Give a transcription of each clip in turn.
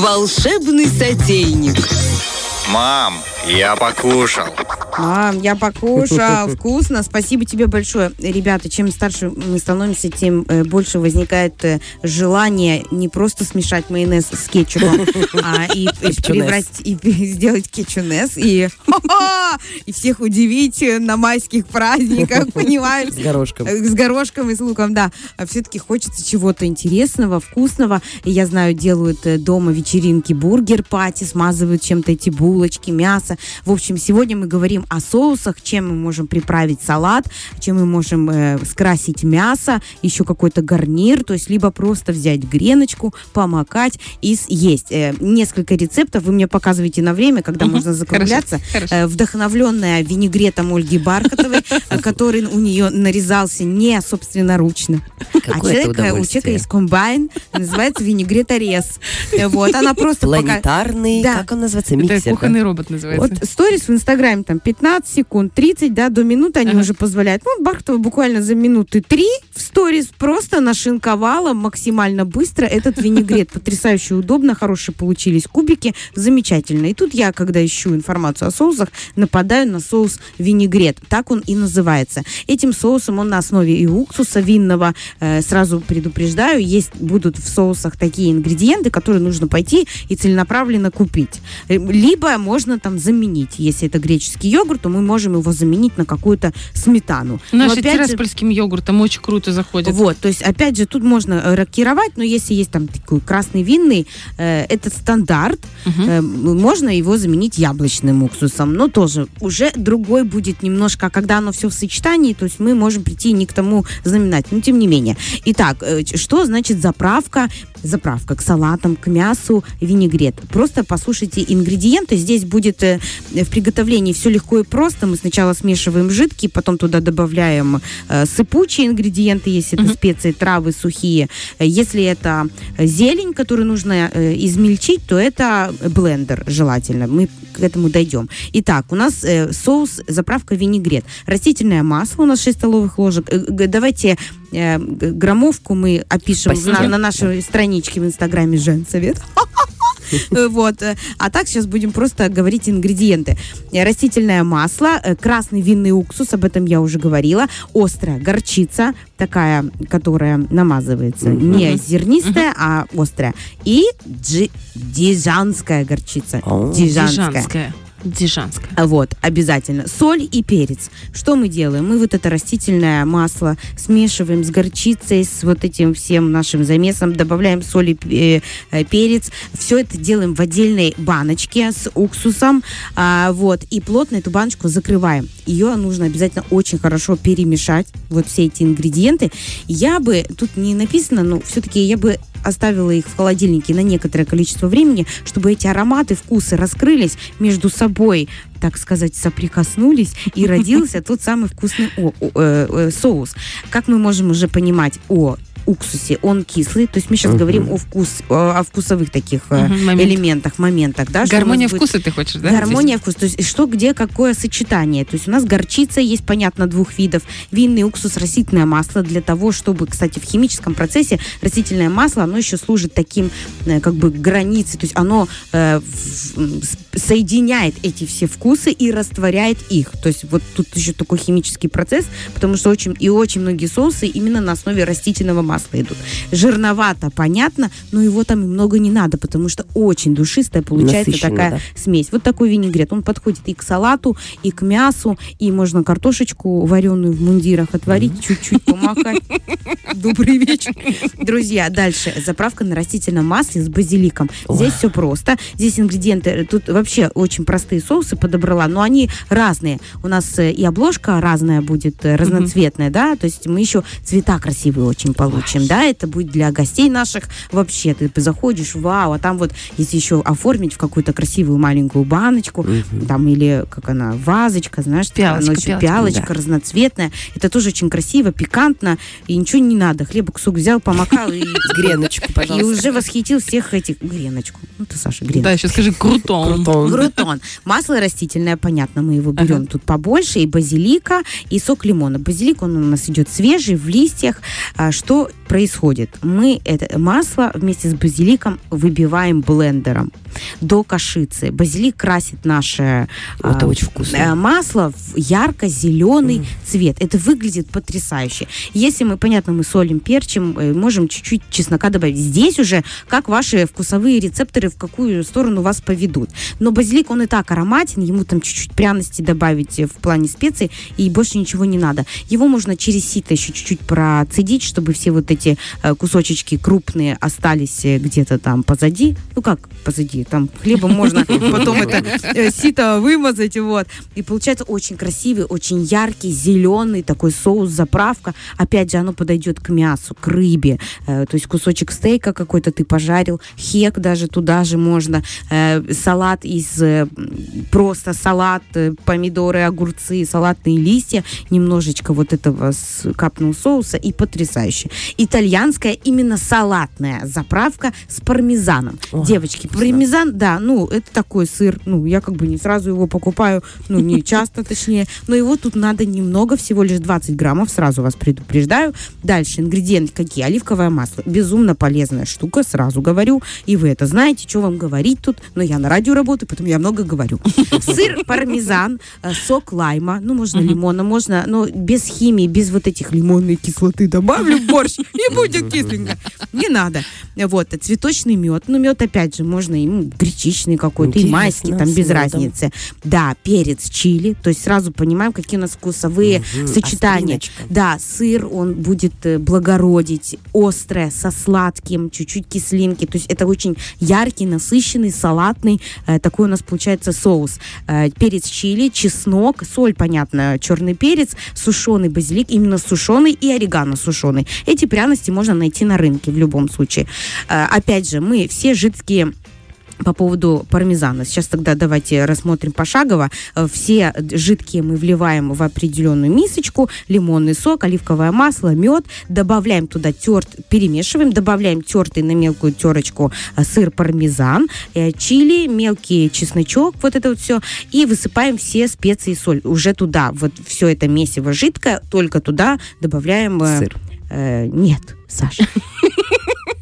Волшебный сотейник. Мам, я покушал. Мам, я покушал. Вкусно. Спасибо тебе большое. Ребята, чем старше мы становимся, тем э, больше возникает э, желание не просто смешать майонез с кетчупом, а и, и превратить, и сделать кетчунес, и, и всех удивить на майских праздниках, понимаешь? С горошком. Э, С горошком и с луком, да. А все-таки хочется чего-то интересного, вкусного. И я знаю, делают дома вечеринки бургер-пати, смазывают чем-то эти булочки, мясо. В общем, сегодня мы говорим о соусах, чем мы можем приправить салат, чем мы можем э, скрасить мясо, еще какой-то гарнир, то есть либо просто взять греночку, помакать и съесть. Э, несколько рецептов вы мне показываете на время, когда Мгм, можно закругляться. хорошо. Э, вдохновленная винегретом Ольги Бархатовой, э, который у нее нарезался не собственноручно. А Какое это человек, э, у человека есть комбайн, называется винегреторез. Э, Вот, она просто. Планетарный, как он называется, миксер, кухонный робот называется. Вот сторис в Инстаграме там 15 секунд, 30, да, до минуты они Ага. уже позволяют. Ну, Бархатова буквально за минуты три в сторис просто нашинковала максимально быстро этот винегрет. Потрясающе удобно, хорошие получились кубики, замечательно. И тут я, когда ищу информацию о соусах, нападаю на соус винегрет. Так он и называется. Этим соусом он на основе и уксуса винного. Э, сразу предупреждаю, есть будут в соусах такие ингредиенты, которые нужно пойти и целенаправленно купить. Э, Либо можно там заменить. Если это греческий йогурт, то мы можем его заменить на какую-то сметану. Но Наши опять же- тираспольским йогуртом очень круто заходит. вот, то есть, опять же, тут можно э, рокировать, но если есть там такой красный винный, э, это стандарт, Мгм. э, можно его заменить яблочным уксусом, но тоже уже другой будет немножко, а когда оно все в сочетании, то есть мы можем прийти не к тому знаменать, но тем не менее. Итак, э, что значит заправка? Заправка к салатам, к мясу, винегрет. Просто послушайте ингредиенты. Здесь будет э, в приготовлении все легко и просто. Мы сначала смешиваем жидкий, потом туда добавляем э, сыпучие ингредиенты, если это Мгм. специи, травы сухие. Если это зелень, которую нужно э, измельчить, то это блендер желательно. Мы к этому дойдем. Итак, у нас э, соус, заправка винегрет. Растительное масло у нас 6 столовых ложек. Э, Давайте э, граммовку мы опишем Спасибо. на, на нашей страничке в Инстаграме Женсовет. Э, Вот. э, А так сейчас будем просто говорить ингредиенты. Э, Растительное масло, э, красный винный уксус, об этом я уже говорила, острая горчица, такая, которая намазывается, не зернистая, а острая. И дижанская горчица. Дижанская. Дижанская. А Вот, обязательно. Соль и перец. Что мы делаем? Мы вот это растительное масло смешиваем с горчицей, с вот этим всем нашим замесом, добавляем соль и э, перец. Все это делаем в отдельной баночке с уксусом. А, вот, и плотно эту баночку закрываем. Ее нужно обязательно очень хорошо перемешать, вот все эти ингредиенты. Я бы, тут не написано, но все-таки я бы оставила их в холодильнике на некоторое количество времени, чтобы эти ароматы, вкусы раскрылись между собой, собой так сказать, соприкоснулись, и родился тот самый вкусный э, э, соус. Как мы можем уже понимать о уксусе, он кислый, то есть мы сейчас говорим о, вкус, о, вкусовых таких э, момент. элементах, моментах. Да, Гармония будет- вкуса ты хочешь, да? Гармония вкуса. То есть что, где, какое сочетание. То есть у нас горчица есть, понятно, двух видов. Винный уксус, растительное масло для того, чтобы, кстати, в химическом процессе растительное масло, оно еще служит таким, как бы, границей. То есть оно э, в- соединяет эти все вкусы и растворяет их. То есть вот тут еще такой химический процесс, потому что очень, и очень многие соусы именно на основе растительного масла идут. Жирновато, понятно, но его там и много не надо, потому что очень душистая получается Насыщенно, такая да. смесь. Вот такой винегрет. Он подходит и к салату, и к мясу, и можно картошечку вареную в мундирах отварить, чуть-чуть помакать. Добрый вечер. Друзья, дальше. Заправка на растительном масле с базиликом. Здесь все просто. Здесь ингредиенты, тут вообще очень простые соусы подобрала, но они разные. У нас э, и обложка разная будет, э, разноцветная, да, то есть мы еще цвета красивые очень получим, да, это будет для гостей наших вообще. Ты заходишь, вау, а там вот, если еще оформить в какую-то красивую маленькую баночку, там или как она, вазочка, знаешь, Пиалочка, она еще пиалочка, пиалочка да. разноцветная. Это тоже очень красиво, пикантно, и ничего не надо. Хлеба кусок взял, помакал и Греночку, и пожалуйста. уже восхитил всех этих греночку. Ну ты, Саша, греночку. Да, еще скажи крутон. Крутон. Грутон. Масло растительное, понятно, мы его берем Ага. тут побольше, и базилика, и сок лимона. Базилик, он у нас идет свежий, в листьях. А, что происходит? Мы это масло вместе с базиликом выбиваем блендером до кашицы. Базилик красит наше Это а, очень вкусно. э, масло в ярко-зеленый цвет. Это выглядит потрясающе. Если мы, понятно, мы солим, перчим, э, можем чуть-чуть чеснока добавить. Здесь уже как ваши вкусовые рецепторы в какую сторону вас поведут. Но базилик, он и так ароматен, ему там чуть-чуть пряности добавить в плане специй, и больше ничего не надо. Его можно через сито еще чуть-чуть процедить, чтобы все вот эти э, кусочечки крупные остались э, где-то там позади. Ну как позади? Там хлебом можно потом это э, сито вымазать, вот. И получается очень красивый, очень яркий, зеленый такой соус, заправка. Опять же, оно подойдет к мясу, к рыбе. То есть кусочек стейка какой-то ты пожарил, хек даже туда же можно. Салат из просто салат, помидоры, огурцы, салатные листья, немножечко вот этого капнул соуса и потрясающе. Итальянская именно салатная заправка с пармезаном. О, Девочки, пармезан, да, ну, это такой сыр, ну, я как бы не сразу его покупаю, ну, не часто, точнее, но его тут надо немного, всего лишь 20 граммов, сразу вас предупреждаю. Дальше, ингредиенты какие? Оливковое масло, безумно полезная штука, сразу говорю, и вы это знаете, что вам говорить тут, но я на радио работаю, поэтому я много говорю. Сыр, пармезан, э, сок лайма, ну, можно лимона, можно, но без химии, без вот этих лимонной кислоты добавлю в борщ, и будет кисленько. Не надо. Вот, цветочный мед. Ну, мед, опять же, можно и гречичный какой-то, и майский, там без разницы. Да, перец, чили. То есть сразу понимаем, какие у нас вкусовые Мгм, сочетания. Да, сыр, он будет э, благородить, острое, со сладким, чуть-чуть кислинки. То есть это очень яркий, насыщенный, салатный. э, такой у нас получается соус. Э, перец чили, чеснок, соль, понятно, черный перец, сушеный базилик, именно сушеный и орегано сушеный. Эти пряности можно найти на рынке в любом случае. Э, опять же, мы все жидкие по поводу пармезана. Сейчас тогда давайте рассмотрим пошагово. Э, Все жидкие мы вливаем в определенную мисочку. Лимонный сок, оливковое масло, мед. Добавляем туда терт, перемешиваем. Добавляем тертый на мелкую терочку э, сыр пармезан, чили, мелкий чесночок, вот это вот все. И высыпаем все специи и соль. Уже туда, вот все это месиво жидкое, только туда добавляем... Сыр. Э, нет, Саша.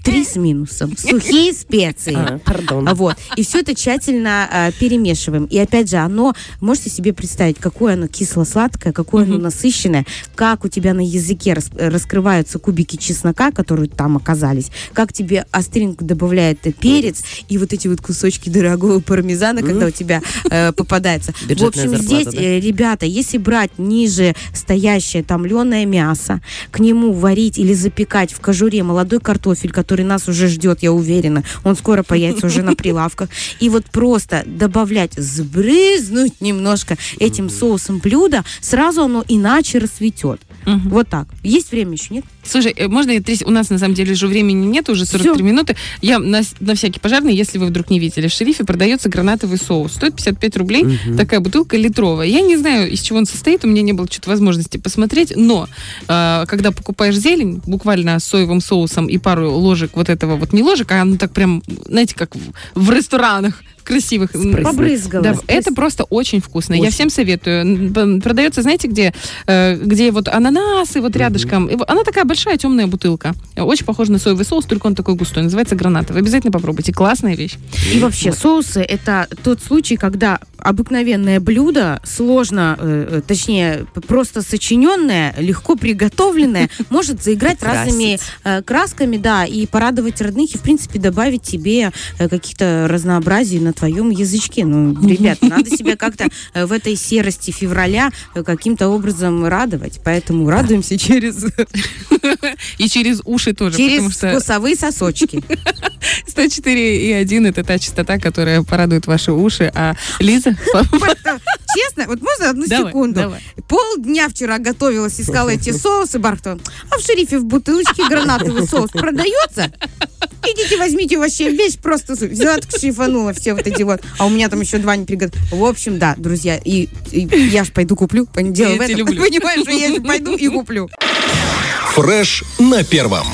Три с минусом. Сухие специи. А, пардон. А Вот. И все это тщательно э, перемешиваем. И опять же, оно, можете себе представить, какое оно кисло-сладкое, какое оно насыщенное, как у тебя на языке рас- раскрываются кубики чеснока, которые там оказались, как тебе остринку добавляет э, перец и вот эти вот кусочки дорогого пармезана, когда у тебя э, попадается. В общем, зарплата, здесь, да? э, ребята, если брать ниже стоящее томленое мясо, к нему варить или запекать в кожуре молодой картофель, который нас уже ждет, я уверена, он скоро появится уже на прилавках, и вот просто добавлять, сбрызнуть немножко этим соусом блюда, сразу оно иначе расцветет. Вот так. Есть время еще, нет? Слушай, э, можно я трис- У нас на самом деле же времени нет, уже 43 Всё. минуты. Я на, на всякий пожарный, если вы вдруг не видели, в шерифе продается гранатовый соус. Стоит 55 рублей, Мгм. такая бутылка литровая. Я не знаю, из чего он состоит, у меня не было что-то возможности посмотреть, но э, когда покупаешь зелень, буквально с соевым соусом и пару ложек вот этого, вот не ложек, а ну так прям, знаете, как в, в ресторанах красивых. м, Спрыснуть. Побрызгала. да, это просто очень вкусно. Я Очень. всем советую. Продается, знаете, где, Э, где вот ананасы вот рядышком. Вот Она такая большая темная бутылка. Очень похожа на соевый соус, только он такой густой. Называется гранатовый. Обязательно попробуйте. Классная вещь. И вообще, соусы – это тот случай, когда обыкновенное блюдо, сложно, э, э, точнее, просто сочиненное, легко приготовленное, может заиграть Красить. разными э, красками, да, и порадовать родных, и, в принципе, добавить тебе э, каких-то разнообразий на твоем язычке. Ну, ребят, надо себя как-то э, в этой серости февраля э, каким-то образом радовать. Поэтому радуемся через, И через уши тоже, через вкусовые сосочки. 104,1 это та частота, которая порадует ваши уши. А Лиза... Честно, вот можно одну секунду? Полдня вчера готовилась, искала эти соусы, Бархтова. А в шерифе в бутылочке гранатовый соус продается? Идите, возьмите вообще вещь, просто взяла, так шлифанула все вот эти вот. А у меня там еще два не приготовлены. В общем, да, друзья, и, и я ж пойду куплю. Дело Я в этом. люблю. Понимаешь, что я пойду и куплю. Фреш на первом.